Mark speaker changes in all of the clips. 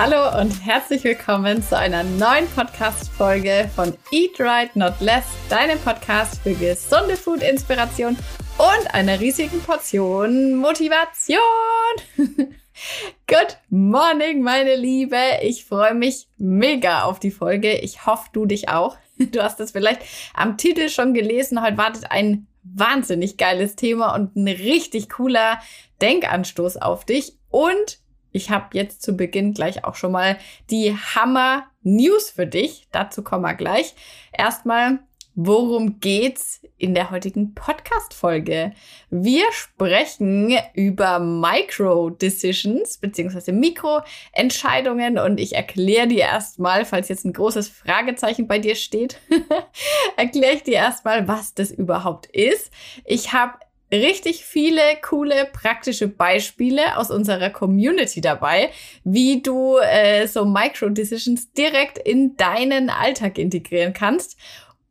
Speaker 1: Hallo und herzlich willkommen zu einer neuen Podcast-Folge von Eat Right Not Less, deinem Podcast für gesunde Food-Inspiration und einer riesigen Portion Motivation. Good morning, meine Liebe. Ich freue mich mega auf die Folge. Ich hoffe, du dich auch. Du hast es vielleicht am Titel schon gelesen. Heute wartet ein wahnsinnig geiles Thema und ein richtig cooler Denkanstoß auf dich. Und ich habe jetzt zu Beginn gleich auch schon mal die Hammer News für dich. Dazu kommen wir gleich. Erstmal Worum geht's in der heutigen Podcast-Folge? Wir sprechen über Micro-Decisions beziehungsweise Mikroentscheidungen und ich erkläre dir erstmal, falls jetzt ein großes Fragezeichen bei dir steht, erkläre ich dir erstmal, was das überhaupt ist. Ich habe richtig viele coole praktische Beispiele aus unserer Community dabei, wie du äh, so Micro-Decisions direkt in deinen Alltag integrieren kannst.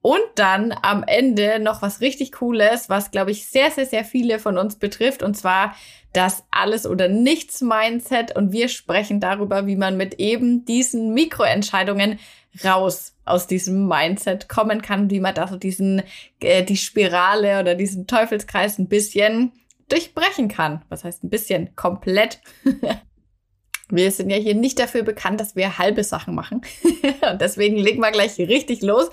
Speaker 1: Und dann am Ende noch was richtig Cooles, was, glaube ich, sehr, sehr, sehr viele von uns betrifft. Und zwar das Alles- oder Nichts-Mindset. Und wir sprechen darüber, wie man mit eben diesen Mikroentscheidungen raus aus diesem Mindset kommen kann, wie man da so diesen, äh, die Spirale oder diesen Teufelskreis ein bisschen durchbrechen kann. Was heißt ein bisschen? Komplett. Wir sind ja hier nicht dafür bekannt, dass wir halbe Sachen machen. und deswegen legen wir gleich richtig los.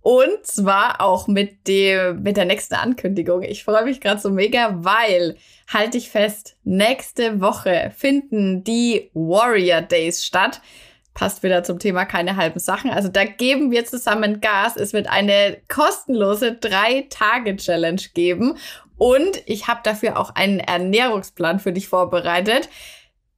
Speaker 1: Und zwar auch mit dem, mit der nächsten Ankündigung. Ich freue mich gerade so mega, weil, halte ich fest, nächste Woche finden die Warrior Days statt. Passt wieder zum Thema keine halben Sachen. Also da geben wir zusammen Gas. Es wird eine kostenlose Drei-Tage-Challenge geben. Und ich habe dafür auch einen Ernährungsplan für dich vorbereitet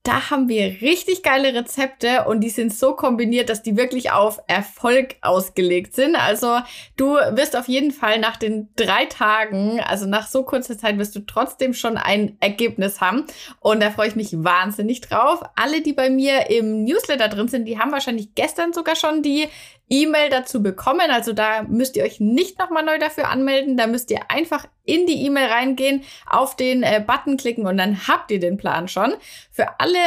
Speaker 1: da haben wir richtig geile Rezepte und die sind so kombiniert, dass die wirklich auf Erfolg ausgelegt sind. Also du wirst auf jeden Fall nach den drei Tagen, also nach so kurzer Zeit, wirst du trotzdem schon ein Ergebnis haben. Und da freue ich mich wahnsinnig drauf. Alle, die bei mir im Newsletter drin sind, die haben wahrscheinlich gestern sogar schon die E-Mail dazu bekommen. Also da müsst ihr euch nicht nochmal neu dafür anmelden. Da müsst ihr einfach in die E-Mail reingehen, auf den äh, Button klicken und dann habt ihr den Plan schon. Für alle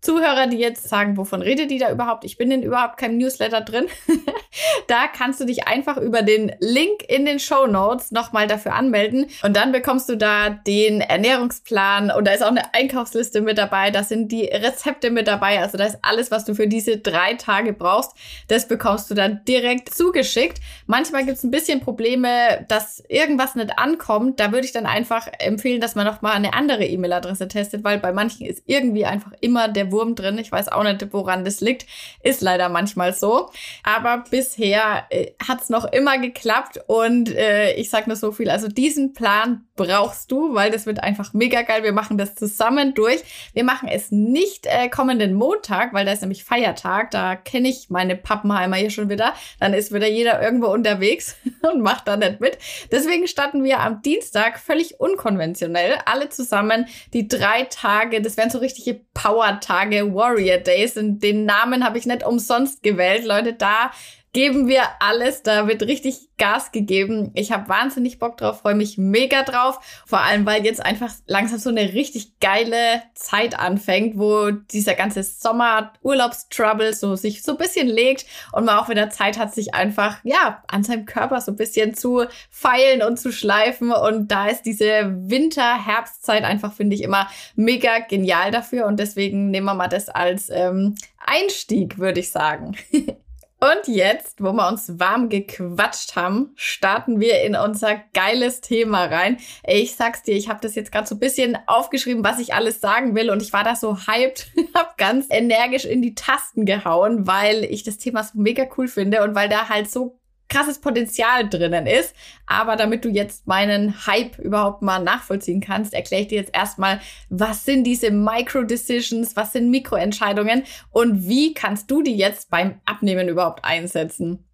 Speaker 1: Zuhörer, die jetzt sagen, wovon redet die da überhaupt? Ich bin in überhaupt keinem Newsletter drin. da kannst du dich einfach über den Link in den Show Notes nochmal dafür anmelden und dann bekommst du da den Ernährungsplan und da ist auch eine Einkaufsliste mit dabei. Da sind die Rezepte mit dabei. Also da ist alles, was du für diese drei Tage brauchst. Das bekommst du dann direkt zugeschickt. Manchmal gibt es ein bisschen Probleme, dass irgendwas nicht ankommt. Da würde ich dann einfach empfehlen, dass man nochmal eine andere E-Mail-Adresse testet, weil bei manchen ist irgendwie einfach immer der Wurm drin. Ich weiß auch nicht, woran das liegt. Ist leider manchmal so. Aber bisher äh, hat es noch immer geklappt und äh, ich sag nur so viel. Also diesen Plan brauchst du, weil das wird einfach mega geil. Wir machen das zusammen durch. Wir machen es nicht äh, kommenden Montag, weil da ist nämlich Feiertag. Da kenne ich meine Pappenheimer hier schon wieder. Dann ist wieder jeder irgendwo unterwegs und macht da nicht mit. Deswegen starten wir am Dienstag völlig unkonventionell. Alle zusammen die drei Tage. Das wären so richtige Power-Tage Tage Warrior Days und den Namen habe ich nicht umsonst gewählt. Leute, da geben wir alles. Da wird richtig Gas gegeben. Ich habe wahnsinnig Bock drauf, freue mich mega drauf. Vor allem, weil jetzt einfach langsam so eine richtig geile Zeit anfängt, wo dieser ganze Sommer-Urlaubstrouble so sich so ein bisschen legt und man auch wieder Zeit hat, sich einfach, ja, an seinem Körper so ein bisschen zu feilen und zu schleifen. Und da ist diese Winter-Herbstzeit einfach, finde ich, immer mega genial dafür. Und deswegen nehmen wir mal das als ähm, Einstieg, würde ich sagen. Und jetzt, wo wir uns warm gequatscht haben, starten wir in unser geiles Thema rein. Ich sag's dir, ich habe das jetzt gerade so ein bisschen aufgeschrieben, was ich alles sagen will und ich war da so hyped, habe ganz energisch in die Tasten gehauen, weil ich das Thema so mega cool finde und weil da halt so krasses Potenzial drinnen ist. Aber damit du jetzt meinen Hype überhaupt mal nachvollziehen kannst, erkläre ich dir jetzt erstmal, was sind diese Micro-Decisions, was sind Mikroentscheidungen und wie kannst du die jetzt beim Abnehmen überhaupt einsetzen.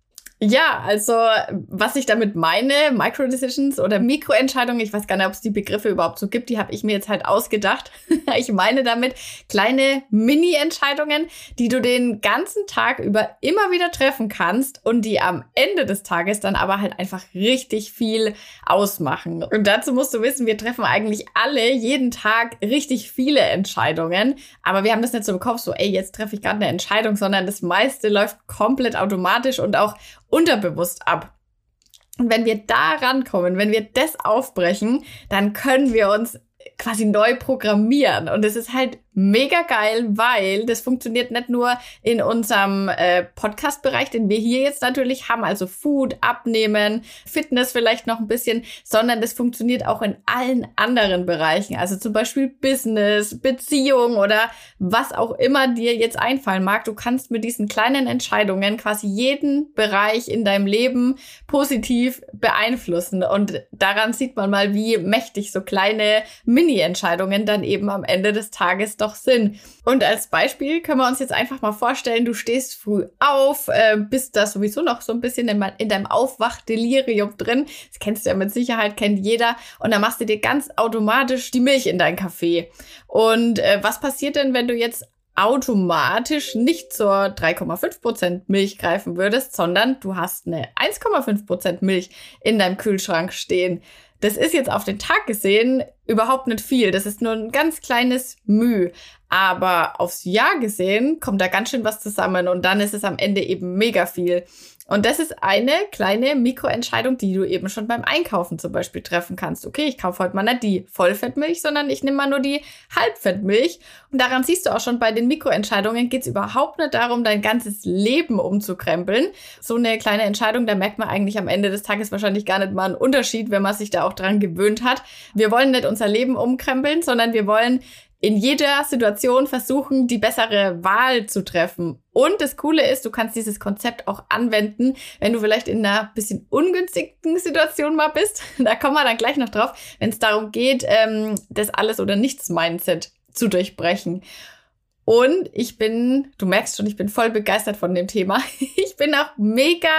Speaker 1: Ja, also was ich damit meine, Micro-Decisions oder Mikroentscheidungen, ich weiß gar nicht, ob es die Begriffe überhaupt so gibt, die habe ich mir jetzt halt ausgedacht. ich meine damit kleine Mini-Entscheidungen, die du den ganzen Tag über immer wieder treffen kannst und die am Ende des Tages dann aber halt einfach richtig viel ausmachen. Und dazu musst du wissen, wir treffen eigentlich alle jeden Tag richtig viele Entscheidungen, aber wir haben das nicht so im Kopf, so ey, jetzt treffe ich gerade eine Entscheidung, sondern das meiste läuft komplett automatisch und auch unterbewusst ab. Und wenn wir da rankommen, wenn wir das aufbrechen, dann können wir uns quasi neu programmieren. Und es ist halt mega geil, weil das funktioniert nicht nur in unserem äh, Podcast-Bereich, den wir hier jetzt natürlich haben, also Food, Abnehmen, Fitness vielleicht noch ein bisschen, sondern das funktioniert auch in allen anderen Bereichen, also zum Beispiel Business, Beziehung oder was auch immer dir jetzt einfallen mag. Du kannst mit diesen kleinen Entscheidungen quasi jeden Bereich in deinem Leben positiv beeinflussen und daran sieht man mal, wie mächtig so kleine Mini-Entscheidungen dann eben am Ende des Tages doch Sinn. Und als Beispiel können wir uns jetzt einfach mal vorstellen, du stehst früh auf, äh, bist da sowieso noch so ein bisschen in, in deinem Aufwachdelirium drin. Das kennst du ja mit Sicherheit, kennt jeder. Und dann machst du dir ganz automatisch die Milch in deinen Kaffee. Und äh, was passiert denn, wenn du jetzt automatisch nicht zur 3,5% Milch greifen würdest, sondern du hast eine 1,5% Milch in deinem Kühlschrank stehen. Das ist jetzt auf den Tag gesehen überhaupt nicht viel. Das ist nur ein ganz kleines Müh. Aber aufs Jahr gesehen kommt da ganz schön was zusammen und dann ist es am Ende eben mega viel. Und das ist eine kleine Mikroentscheidung, die du eben schon beim Einkaufen zum Beispiel treffen kannst. Okay, ich kaufe heute mal nicht die Vollfettmilch, sondern ich nehme mal nur die Halbfettmilch. Und daran siehst du auch schon, bei den Mikroentscheidungen geht es überhaupt nicht darum, dein ganzes Leben umzukrempeln. So eine kleine Entscheidung, da merkt man eigentlich am Ende des Tages wahrscheinlich gar nicht mal einen Unterschied, wenn man sich da auch dran gewöhnt hat. Wir wollen nicht unser Leben umkrempeln, sondern wir wollen in jeder Situation versuchen, die bessere Wahl zu treffen. Und das Coole ist, du kannst dieses Konzept auch anwenden, wenn du vielleicht in einer bisschen ungünstigen Situation mal bist. Da kommen wir dann gleich noch drauf, wenn es darum geht, ähm, das alles oder nichts Mindset zu durchbrechen. Und ich bin, du merkst schon, ich bin voll begeistert von dem Thema. Ich bin auch mega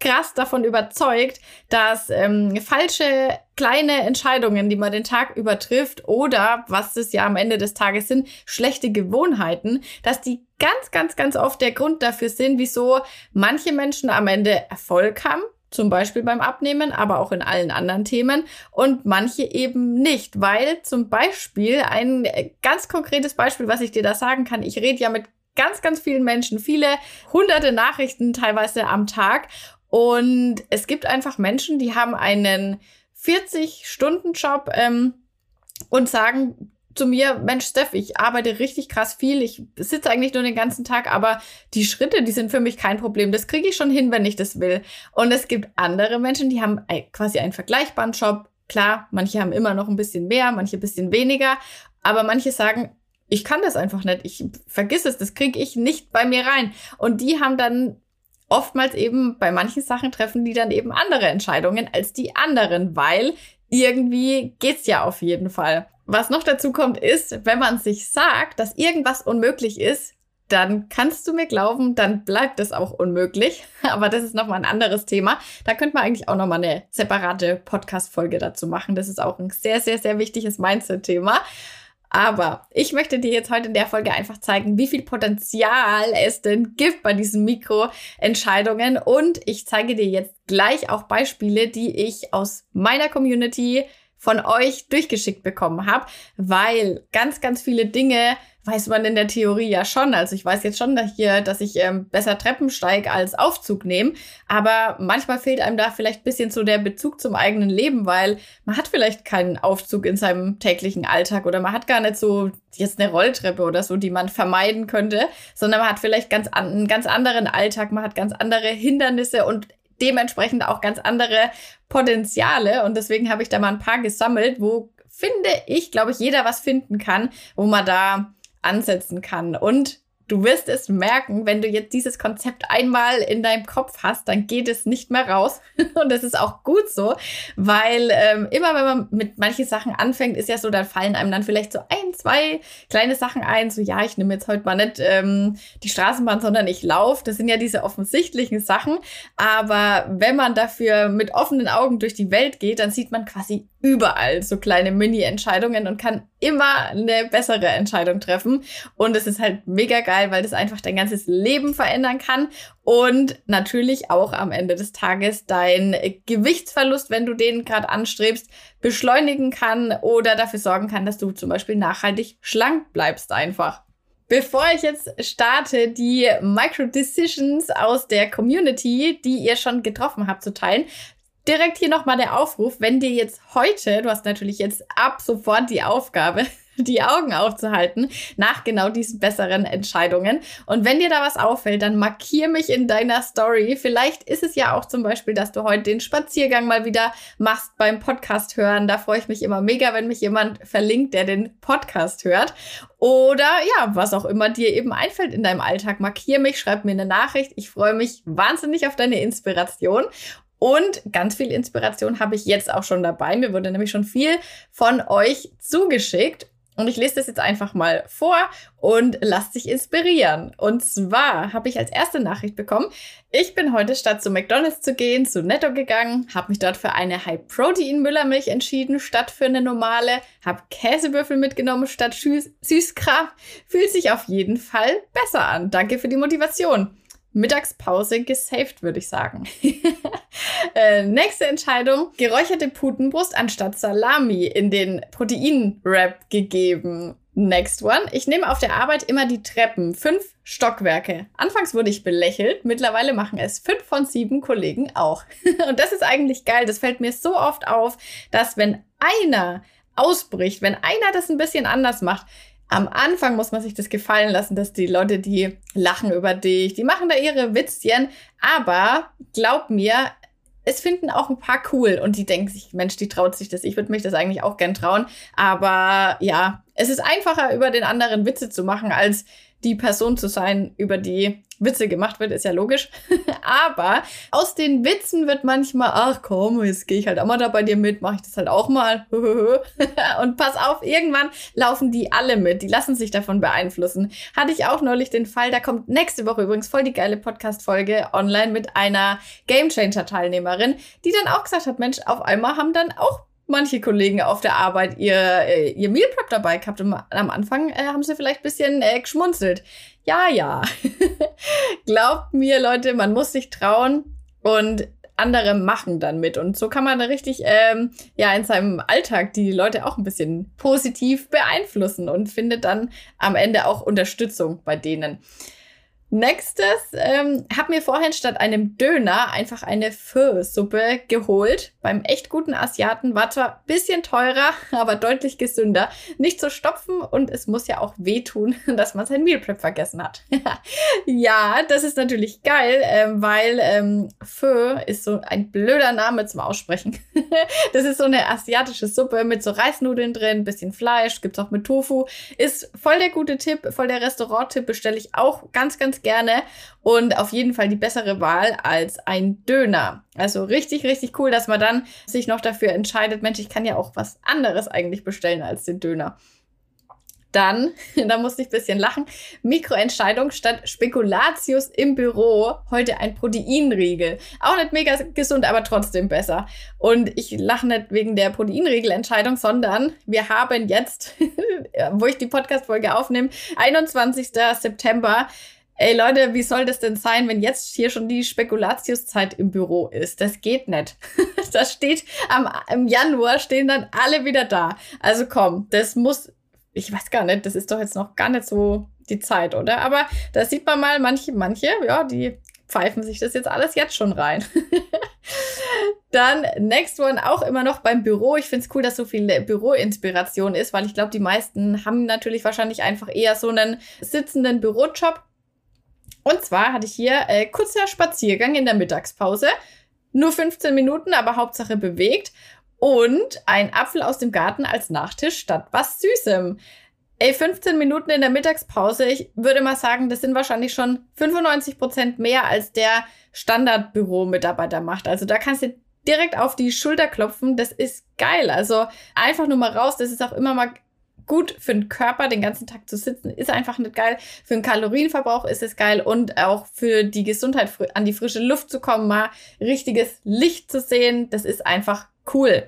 Speaker 1: krass davon überzeugt, dass ähm, falsche kleine Entscheidungen, die man den Tag übertrifft oder was es ja am Ende des Tages sind, schlechte Gewohnheiten, dass die ganz, ganz, ganz oft der Grund dafür sind, wieso manche Menschen am Ende Erfolg haben, zum Beispiel beim Abnehmen, aber auch in allen anderen Themen und manche eben nicht, weil zum Beispiel ein äh, ganz konkretes Beispiel, was ich dir da sagen kann, ich rede ja mit ganz, ganz vielen Menschen, viele hunderte Nachrichten teilweise am Tag und es gibt einfach Menschen, die haben einen 40-Stunden-Job ähm, und sagen zu mir, Mensch, Steph, ich arbeite richtig krass viel, ich sitze eigentlich nur den ganzen Tag, aber die Schritte, die sind für mich kein Problem. Das kriege ich schon hin, wenn ich das will. Und es gibt andere Menschen, die haben quasi einen vergleichbaren Job. Klar, manche haben immer noch ein bisschen mehr, manche ein bisschen weniger, aber manche sagen, ich kann das einfach nicht. Ich vergiss es, das kriege ich nicht bei mir rein. Und die haben dann oftmals eben bei manchen Sachen treffen die dann eben andere Entscheidungen als die anderen, weil irgendwie geht's ja auf jeden Fall. Was noch dazu kommt, ist, wenn man sich sagt, dass irgendwas unmöglich ist, dann kannst du mir glauben, dann bleibt es auch unmöglich. Aber das ist nochmal ein anderes Thema. Da könnte man eigentlich auch nochmal eine separate Podcast-Folge dazu machen. Das ist auch ein sehr, sehr, sehr wichtiges Mindset-Thema. Aber ich möchte dir jetzt heute in der Folge einfach zeigen, wie viel Potenzial es denn gibt bei diesen Mikroentscheidungen. Und ich zeige dir jetzt gleich auch Beispiele, die ich aus meiner Community von euch durchgeschickt bekommen habe, weil ganz, ganz viele Dinge weiß man in der Theorie ja schon. Also ich weiß jetzt schon dass hier, dass ich ähm, besser Treppen steige als Aufzug nehme. Aber manchmal fehlt einem da vielleicht bisschen so der Bezug zum eigenen Leben, weil man hat vielleicht keinen Aufzug in seinem täglichen Alltag oder man hat gar nicht so jetzt eine Rolltreppe oder so, die man vermeiden könnte, sondern man hat vielleicht ganz an, einen ganz anderen Alltag, man hat ganz andere Hindernisse und dementsprechend auch ganz andere Potenziale. Und deswegen habe ich da mal ein paar gesammelt, wo finde ich, glaube ich, jeder was finden kann, wo man da ansetzen kann. Und du wirst es merken, wenn du jetzt dieses Konzept einmal in deinem Kopf hast, dann geht es nicht mehr raus. Und das ist auch gut so, weil ähm, immer wenn man mit manchen Sachen anfängt, ist ja so, dann fallen einem dann vielleicht so ein, zwei kleine Sachen ein. So, ja, ich nehme jetzt heute mal nicht ähm, die Straßenbahn, sondern ich laufe. Das sind ja diese offensichtlichen Sachen. Aber wenn man dafür mit offenen Augen durch die Welt geht, dann sieht man quasi überall so kleine Mini-Entscheidungen und kann immer eine bessere Entscheidung treffen. Und es ist halt mega geil, weil das einfach dein ganzes Leben verändern kann und natürlich auch am Ende des Tages dein Gewichtsverlust, wenn du den gerade anstrebst, beschleunigen kann oder dafür sorgen kann, dass du zum Beispiel nachhaltig schlank bleibst einfach. Bevor ich jetzt starte, die Micro-Decisions aus der Community, die ihr schon getroffen habt, zu teilen, direkt hier nochmal der Aufruf, wenn dir jetzt heute, du hast natürlich jetzt ab sofort die Aufgabe, die Augen aufzuhalten nach genau diesen besseren Entscheidungen. Und wenn dir da was auffällt, dann markier mich in deiner Story. Vielleicht ist es ja auch zum Beispiel, dass du heute den Spaziergang mal wieder machst beim Podcast hören. Da freue ich mich immer mega, wenn mich jemand verlinkt, der den Podcast hört. Oder ja, was auch immer dir eben einfällt in deinem Alltag. Markier mich, schreib mir eine Nachricht. Ich freue mich wahnsinnig auf deine Inspiration. Und ganz viel Inspiration habe ich jetzt auch schon dabei. Mir wurde nämlich schon viel von euch zugeschickt. Und ich lese das jetzt einfach mal vor und lasst sich inspirieren. Und zwar habe ich als erste Nachricht bekommen, ich bin heute statt zu McDonald's zu gehen, zu Netto gegangen, habe mich dort für eine High-Protein-Müllermilch entschieden, statt für eine normale, habe Käsewürfel mitgenommen statt Süßkram. Fühlt sich auf jeden Fall besser an. Danke für die Motivation. Mittagspause gesaved, würde ich sagen. äh, nächste Entscheidung. Geräucherte Putenbrust anstatt Salami in den Protein-Wrap gegeben. Next one. Ich nehme auf der Arbeit immer die Treppen. Fünf Stockwerke. Anfangs wurde ich belächelt. Mittlerweile machen es fünf von sieben Kollegen auch. Und das ist eigentlich geil. Das fällt mir so oft auf, dass wenn einer ausbricht, wenn einer das ein bisschen anders macht, am Anfang muss man sich das gefallen lassen, dass die Leute, die lachen über dich, die machen da ihre Witzchen. Aber glaub mir, es finden auch ein paar cool und die denken sich, Mensch, die traut sich das. Ich würde mich das eigentlich auch gern trauen. Aber ja, es ist einfacher, über den anderen Witze zu machen, als die Person zu sein, über die Witze gemacht wird, ist ja logisch. Aber aus den Witzen wird manchmal, ach komm, jetzt gehe ich halt auch mal da bei dir mit, mache ich das halt auch mal. Und pass auf, irgendwann laufen die alle mit. Die lassen sich davon beeinflussen. Hatte ich auch neulich den Fall, da kommt nächste Woche übrigens voll die geile Podcast-Folge online mit einer Gamechanger-Teilnehmerin, die dann auch gesagt hat, Mensch, auf einmal haben dann auch manche Kollegen auf der Arbeit ihr, äh, ihr Meal Prep dabei gehabt und am Anfang äh, haben sie vielleicht bisschen äh, geschmunzelt. Ja, ja. Glaubt mir, Leute, man muss sich trauen und andere machen dann mit. Und so kann man da richtig ähm, ja in seinem Alltag die Leute auch ein bisschen positiv beeinflussen und findet dann am Ende auch Unterstützung bei denen. Nächstes, ähm, hab mir vorhin statt einem Döner einfach eine Pho-Suppe geholt. Beim echt guten Asiaten war zwar bisschen teurer, aber deutlich gesünder. Nicht zu stopfen und es muss ja auch wehtun, dass man sein Meal Prep vergessen hat. ja, das ist natürlich geil, ähm, weil ähm, Pho ist so ein blöder Name zum Aussprechen. das ist so eine asiatische Suppe mit so Reisnudeln drin, bisschen Fleisch, gibt's auch mit Tofu. Ist voll der gute Tipp, voll der Restaurant-Tipp, bestelle ich auch ganz, ganz gerne und auf jeden Fall die bessere Wahl als ein Döner. Also richtig, richtig cool, dass man dann sich noch dafür entscheidet, Mensch, ich kann ja auch was anderes eigentlich bestellen als den Döner. Dann, da musste ich ein bisschen lachen, Mikroentscheidung statt Spekulatius im Büro, heute ein Proteinriegel. Auch nicht mega gesund, aber trotzdem besser. Und ich lache nicht wegen der Proteinriegelentscheidung, sondern wir haben jetzt, wo ich die Podcast-Folge aufnehme, 21. September, Ey Leute, wie soll das denn sein, wenn jetzt hier schon die Spekulatiuszeit im Büro ist? Das geht nicht. das steht am, im Januar stehen dann alle wieder da. Also komm, das muss, ich weiß gar nicht, das ist doch jetzt noch gar nicht so die Zeit, oder? Aber da sieht man mal, manche, manche, ja, die pfeifen sich das jetzt alles jetzt schon rein. Dann next one auch immer noch beim Büro. Ich finde es cool, dass so viel Büroinspiration ist, weil ich glaube, die meisten haben natürlich wahrscheinlich einfach eher so einen sitzenden Bürojob und zwar hatte ich hier äh, kurzer Spaziergang in der Mittagspause. Nur 15 Minuten, aber Hauptsache bewegt. Und ein Apfel aus dem Garten als Nachtisch statt was Süßem. Ey, 15 Minuten in der Mittagspause, ich würde mal sagen, das sind wahrscheinlich schon 95 Prozent mehr, als der Standardbüro-Mitarbeiter macht. Also da kannst du direkt auf die Schulter klopfen. Das ist geil. Also einfach nur mal raus. Das ist auch immer mal gut für den Körper, den ganzen Tag zu sitzen, ist einfach nicht geil. Für den Kalorienverbrauch ist es geil und auch für die Gesundheit, an die frische Luft zu kommen, mal richtiges Licht zu sehen, das ist einfach cool.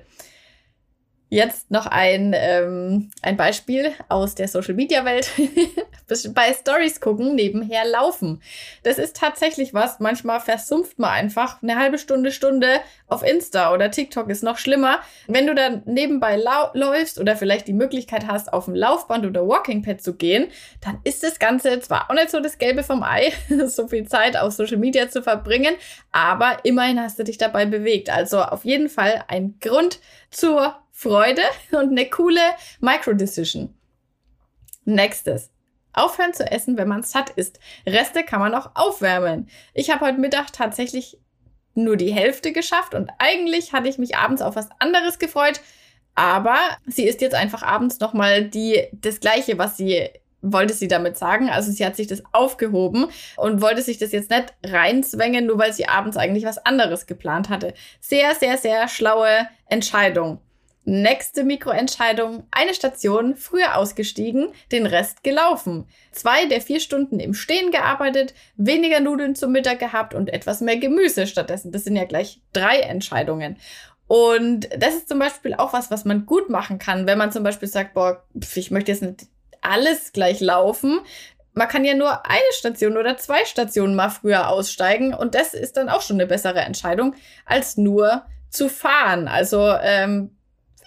Speaker 1: Jetzt noch ein, ähm, ein Beispiel aus der Social Media Welt. Bei Stories gucken, nebenher laufen. Das ist tatsächlich was. Manchmal versumpft man einfach eine halbe Stunde, Stunde auf Insta oder TikTok ist noch schlimmer. Wenn du dann nebenbei läufst oder vielleicht die Möglichkeit hast, auf dem Laufband oder Walking Pad zu gehen, dann ist das Ganze zwar auch nicht so das Gelbe vom Ei, so viel Zeit auf Social Media zu verbringen, aber immerhin hast du dich dabei bewegt. Also auf jeden Fall ein Grund zur Freude und eine coole Micro-Decision. Nächstes. Aufhören zu essen, wenn man satt ist. Reste kann man auch aufwärmen. Ich habe heute Mittag tatsächlich nur die Hälfte geschafft und eigentlich hatte ich mich abends auf was anderes gefreut, aber sie ist jetzt einfach abends nochmal die, das Gleiche, was sie wollte sie damit sagen. Also sie hat sich das aufgehoben und wollte sich das jetzt nicht reinzwängen, nur weil sie abends eigentlich was anderes geplant hatte. Sehr, sehr, sehr schlaue Entscheidung. Nächste Mikroentscheidung. Eine Station, früher ausgestiegen, den Rest gelaufen. Zwei der vier Stunden im Stehen gearbeitet, weniger Nudeln zum Mittag gehabt und etwas mehr Gemüse stattdessen. Das sind ja gleich drei Entscheidungen. Und das ist zum Beispiel auch was, was man gut machen kann, wenn man zum Beispiel sagt, boah, ich möchte jetzt nicht alles gleich laufen. Man kann ja nur eine Station oder zwei Stationen mal früher aussteigen und das ist dann auch schon eine bessere Entscheidung, als nur zu fahren. Also ähm,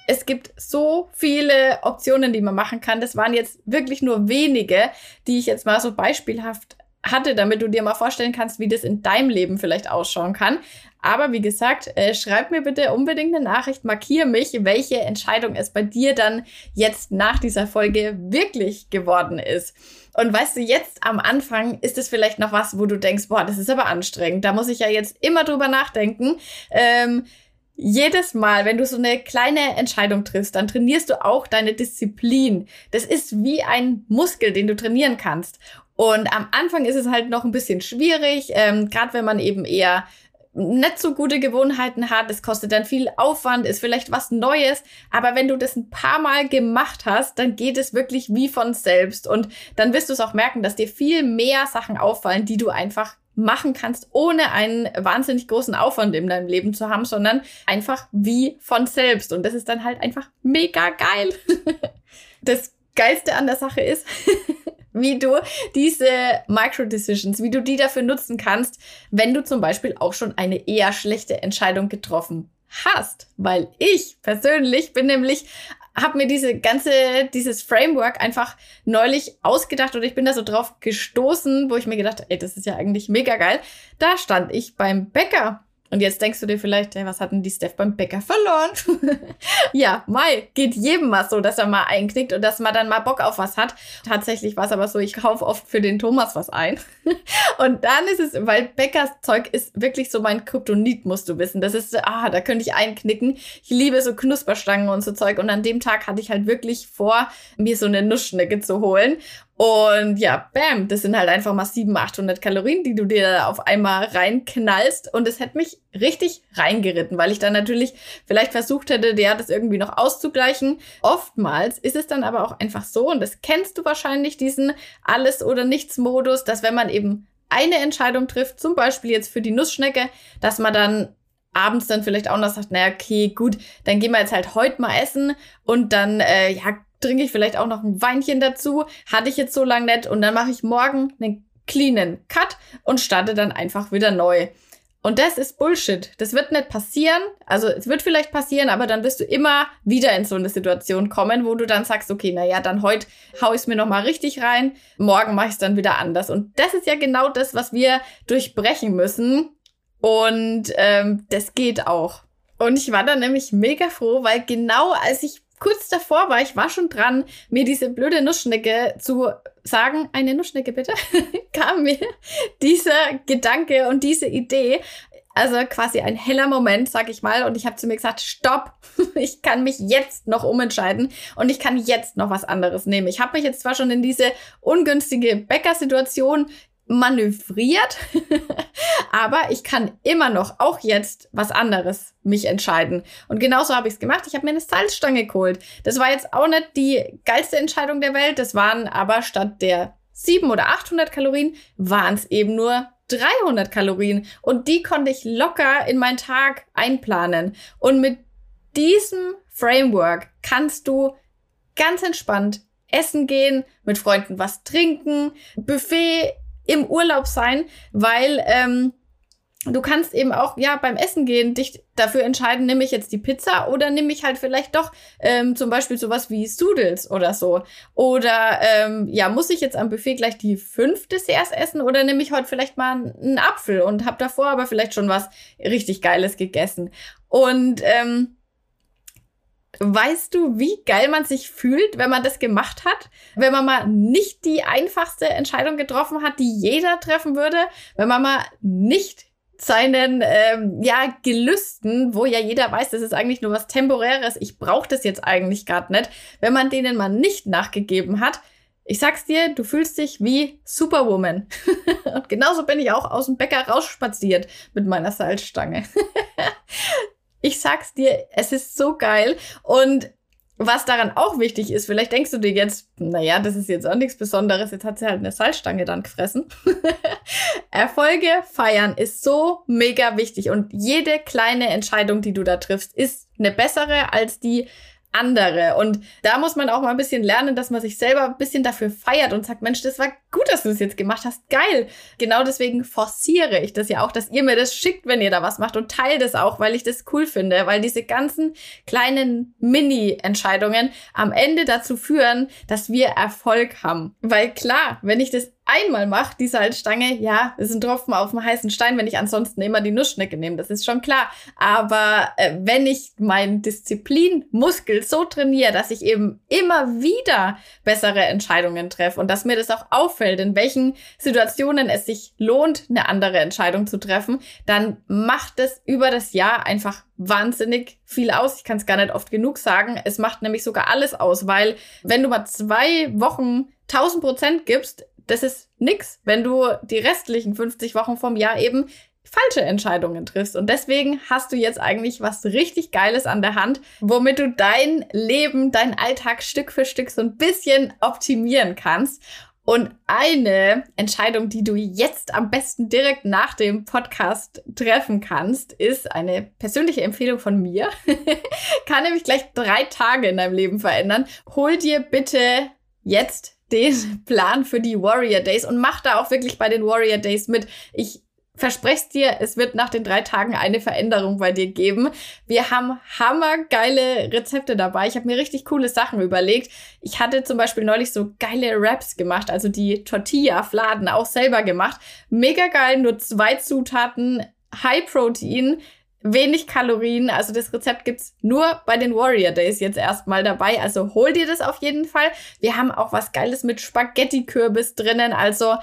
Speaker 1: es gibt so viele Optionen, die man machen kann. Das waren jetzt wirklich nur wenige, die ich jetzt mal so beispielhaft hatte, damit du dir mal vorstellen kannst, wie das in deinem Leben vielleicht ausschauen kann. Aber wie gesagt, äh, schreib mir bitte unbedingt eine Nachricht, markier mich, welche Entscheidung es bei dir dann jetzt nach dieser Folge wirklich geworden ist. Und weißt du, jetzt am Anfang ist es vielleicht noch was, wo du denkst, boah, das ist aber anstrengend. Da muss ich ja jetzt immer drüber nachdenken. Ähm, jedes Mal, wenn du so eine kleine Entscheidung triffst, dann trainierst du auch deine Disziplin. Das ist wie ein Muskel, den du trainieren kannst. Und am Anfang ist es halt noch ein bisschen schwierig, ähm, gerade wenn man eben eher nicht so gute Gewohnheiten hat, es kostet dann viel Aufwand, ist vielleicht was Neues, aber wenn du das ein paar Mal gemacht hast, dann geht es wirklich wie von selbst und dann wirst du es auch merken, dass dir viel mehr Sachen auffallen, die du einfach machen kannst, ohne einen wahnsinnig großen Aufwand in deinem Leben zu haben, sondern einfach wie von selbst. Und das ist dann halt einfach mega geil. Das Geilste an der Sache ist, wie du diese Micro-Decisions, wie du die dafür nutzen kannst, wenn du zum Beispiel auch schon eine eher schlechte Entscheidung getroffen hast. Weil ich persönlich bin nämlich habe mir diese ganze, dieses Framework einfach neulich ausgedacht und ich bin da so drauf gestoßen, wo ich mir gedacht, ey, das ist ja eigentlich mega geil. Da stand ich beim Bäcker und jetzt denkst du dir vielleicht, hey, was hat denn die Steph beim Bäcker verloren? ja, Mai, geht jedem mal so, dass er mal einknickt und dass man dann mal Bock auf was hat. Tatsächlich war es aber so, ich kaufe oft für den Thomas was ein. und dann ist es, weil Bäckers Zeug ist wirklich so mein Kryptonit, musst du wissen. Das ist, ah, da könnte ich einknicken. Ich liebe so Knusperstangen und so Zeug. Und an dem Tag hatte ich halt wirklich vor, mir so eine Nussschnecke zu holen. Und ja, bam, das sind halt einfach mal 700, 800 Kalorien, die du dir auf einmal reinknallst. Und es hätte mich richtig reingeritten, weil ich dann natürlich vielleicht versucht hätte, der das irgendwie noch auszugleichen. Oftmals ist es dann aber auch einfach so, und das kennst du wahrscheinlich, diesen Alles- oder Nichts-Modus, dass wenn man eben eine Entscheidung trifft, zum Beispiel jetzt für die Nussschnecke, dass man dann abends dann vielleicht auch noch sagt, naja, okay, gut, dann gehen wir jetzt halt heute mal essen und dann, äh, ja, trinke ich vielleicht auch noch ein Weinchen dazu. Hatte ich jetzt so lange nicht. Und dann mache ich morgen einen cleanen Cut und starte dann einfach wieder neu. Und das ist Bullshit. Das wird nicht passieren. Also es wird vielleicht passieren, aber dann wirst du immer wieder in so eine Situation kommen, wo du dann sagst, okay, na ja, dann heute hau ich es mir noch mal richtig rein. Morgen mache ich es dann wieder anders. Und das ist ja genau das, was wir durchbrechen müssen. Und ähm, das geht auch. Und ich war dann nämlich mega froh, weil genau als ich kurz davor war, ich war schon dran, mir diese blöde Nussschnecke zu sagen, eine Nussschnecke bitte, kam mir dieser Gedanke und diese Idee. Also quasi ein heller Moment, sag ich mal. Und ich habe zu mir gesagt, stopp, ich kann mich jetzt noch umentscheiden und ich kann jetzt noch was anderes nehmen. Ich habe mich jetzt zwar schon in diese ungünstige Bäckersituation manövriert, aber ich kann immer noch, auch jetzt, was anderes mich entscheiden. Und genauso habe ich es gemacht. Ich habe mir eine Salzstange geholt. Das war jetzt auch nicht die geilste Entscheidung der Welt. Das waren aber statt der 700 oder 800 Kalorien, waren es eben nur 300 Kalorien. Und die konnte ich locker in meinen Tag einplanen. Und mit diesem Framework kannst du ganz entspannt essen gehen, mit Freunden was trinken, Buffet im Urlaub sein, weil ähm, du kannst eben auch ja beim Essen gehen dich dafür entscheiden, nehme ich jetzt die Pizza oder nehme ich halt vielleicht doch ähm, zum Beispiel sowas wie Studels oder so. Oder ähm, ja, muss ich jetzt am Buffet gleich die fünf Desserts essen oder nehme ich heute vielleicht mal einen Apfel und habe davor aber vielleicht schon was richtig Geiles gegessen. Und ähm, Weißt du, wie geil man sich fühlt, wenn man das gemacht hat? Wenn man mal nicht die einfachste Entscheidung getroffen hat, die jeder treffen würde? Wenn man mal nicht seinen ähm, ja Gelüsten, wo ja jeder weiß, das ist eigentlich nur was temporäres, ich brauche das jetzt eigentlich gerade nicht, wenn man denen mal nicht nachgegeben hat, ich sag's dir, du fühlst dich wie Superwoman. Und genauso bin ich auch aus dem Bäcker rausspaziert mit meiner Salzstange. Ich sag's dir, es ist so geil. Und was daran auch wichtig ist, vielleicht denkst du dir jetzt, naja, das ist jetzt auch nichts Besonderes, jetzt hat sie halt eine Salzstange dann gefressen. Erfolge feiern ist so mega wichtig und jede kleine Entscheidung, die du da triffst, ist eine bessere als die andere. Und da muss man auch mal ein bisschen lernen, dass man sich selber ein bisschen dafür feiert und sagt, Mensch, das war gut, dass du das jetzt gemacht hast. Geil. Genau deswegen forciere ich das ja auch, dass ihr mir das schickt, wenn ihr da was macht und teile das auch, weil ich das cool finde, weil diese ganzen kleinen Mini-Entscheidungen am Ende dazu führen, dass wir Erfolg haben. Weil klar, wenn ich das einmal mache, die Salzstange, ja, ist ein Tropfen auf dem heißen Stein, wenn ich ansonsten immer die Nussschnecke nehme, das ist schon klar. Aber äh, wenn ich meinen Disziplinmuskel so trainiere, dass ich eben immer wieder bessere Entscheidungen treffe und dass mir das auch auffällt, in welchen Situationen es sich lohnt, eine andere Entscheidung zu treffen, dann macht es über das Jahr einfach wahnsinnig viel aus. Ich kann es gar nicht oft genug sagen. Es macht nämlich sogar alles aus, weil wenn du mal zwei Wochen 1000 Prozent gibst, das ist nix, wenn du die restlichen 50 Wochen vom Jahr eben falsche Entscheidungen triffst. Und deswegen hast du jetzt eigentlich was richtig Geiles an der Hand, womit du dein Leben, dein Alltag Stück für Stück so ein bisschen optimieren kannst. Und eine Entscheidung, die du jetzt am besten direkt nach dem Podcast treffen kannst, ist eine persönliche Empfehlung von mir. Kann nämlich gleich drei Tage in deinem Leben verändern. Hol dir bitte jetzt den Plan für die Warrior Days und mach da auch wirklich bei den Warrior Days mit. Ich verspreche dir, es wird nach den drei Tagen eine Veränderung bei dir geben. Wir haben hammergeile Rezepte dabei. Ich habe mir richtig coole Sachen überlegt. Ich hatte zum Beispiel neulich so geile Wraps gemacht, also die Tortilla-Fladen auch selber gemacht. Mega geil, nur zwei Zutaten, High Protein wenig Kalorien. Also das Rezept gibt's nur bei den Warrior Days jetzt erstmal dabei. Also hol dir das auf jeden Fall. Wir haben auch was Geiles mit Spaghetti-Kürbis drinnen. Also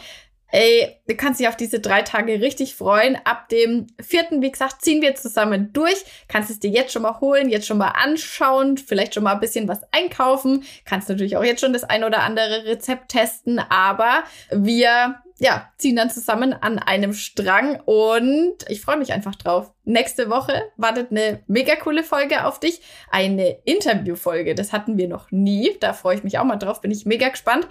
Speaker 1: Ey, du kannst dich auf diese drei Tage richtig freuen. Ab dem vierten, wie gesagt, ziehen wir zusammen durch. Kannst es dir jetzt schon mal holen, jetzt schon mal anschauen, vielleicht schon mal ein bisschen was einkaufen. Kannst natürlich auch jetzt schon das ein oder andere Rezept testen, aber wir ja, ziehen dann zusammen an einem Strang und ich freue mich einfach drauf. Nächste Woche wartet eine mega coole Folge auf dich. Eine Interviewfolge, das hatten wir noch nie. Da freue ich mich auch mal drauf, bin ich mega gespannt.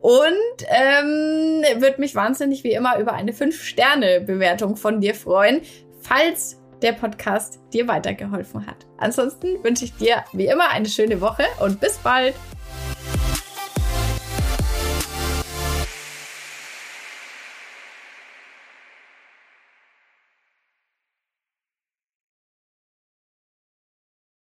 Speaker 1: Und ähm, würde mich wahnsinnig wie immer über eine 5-Sterne-Bewertung von dir freuen, falls der Podcast dir weitergeholfen hat. Ansonsten wünsche ich dir wie immer eine schöne Woche und bis bald.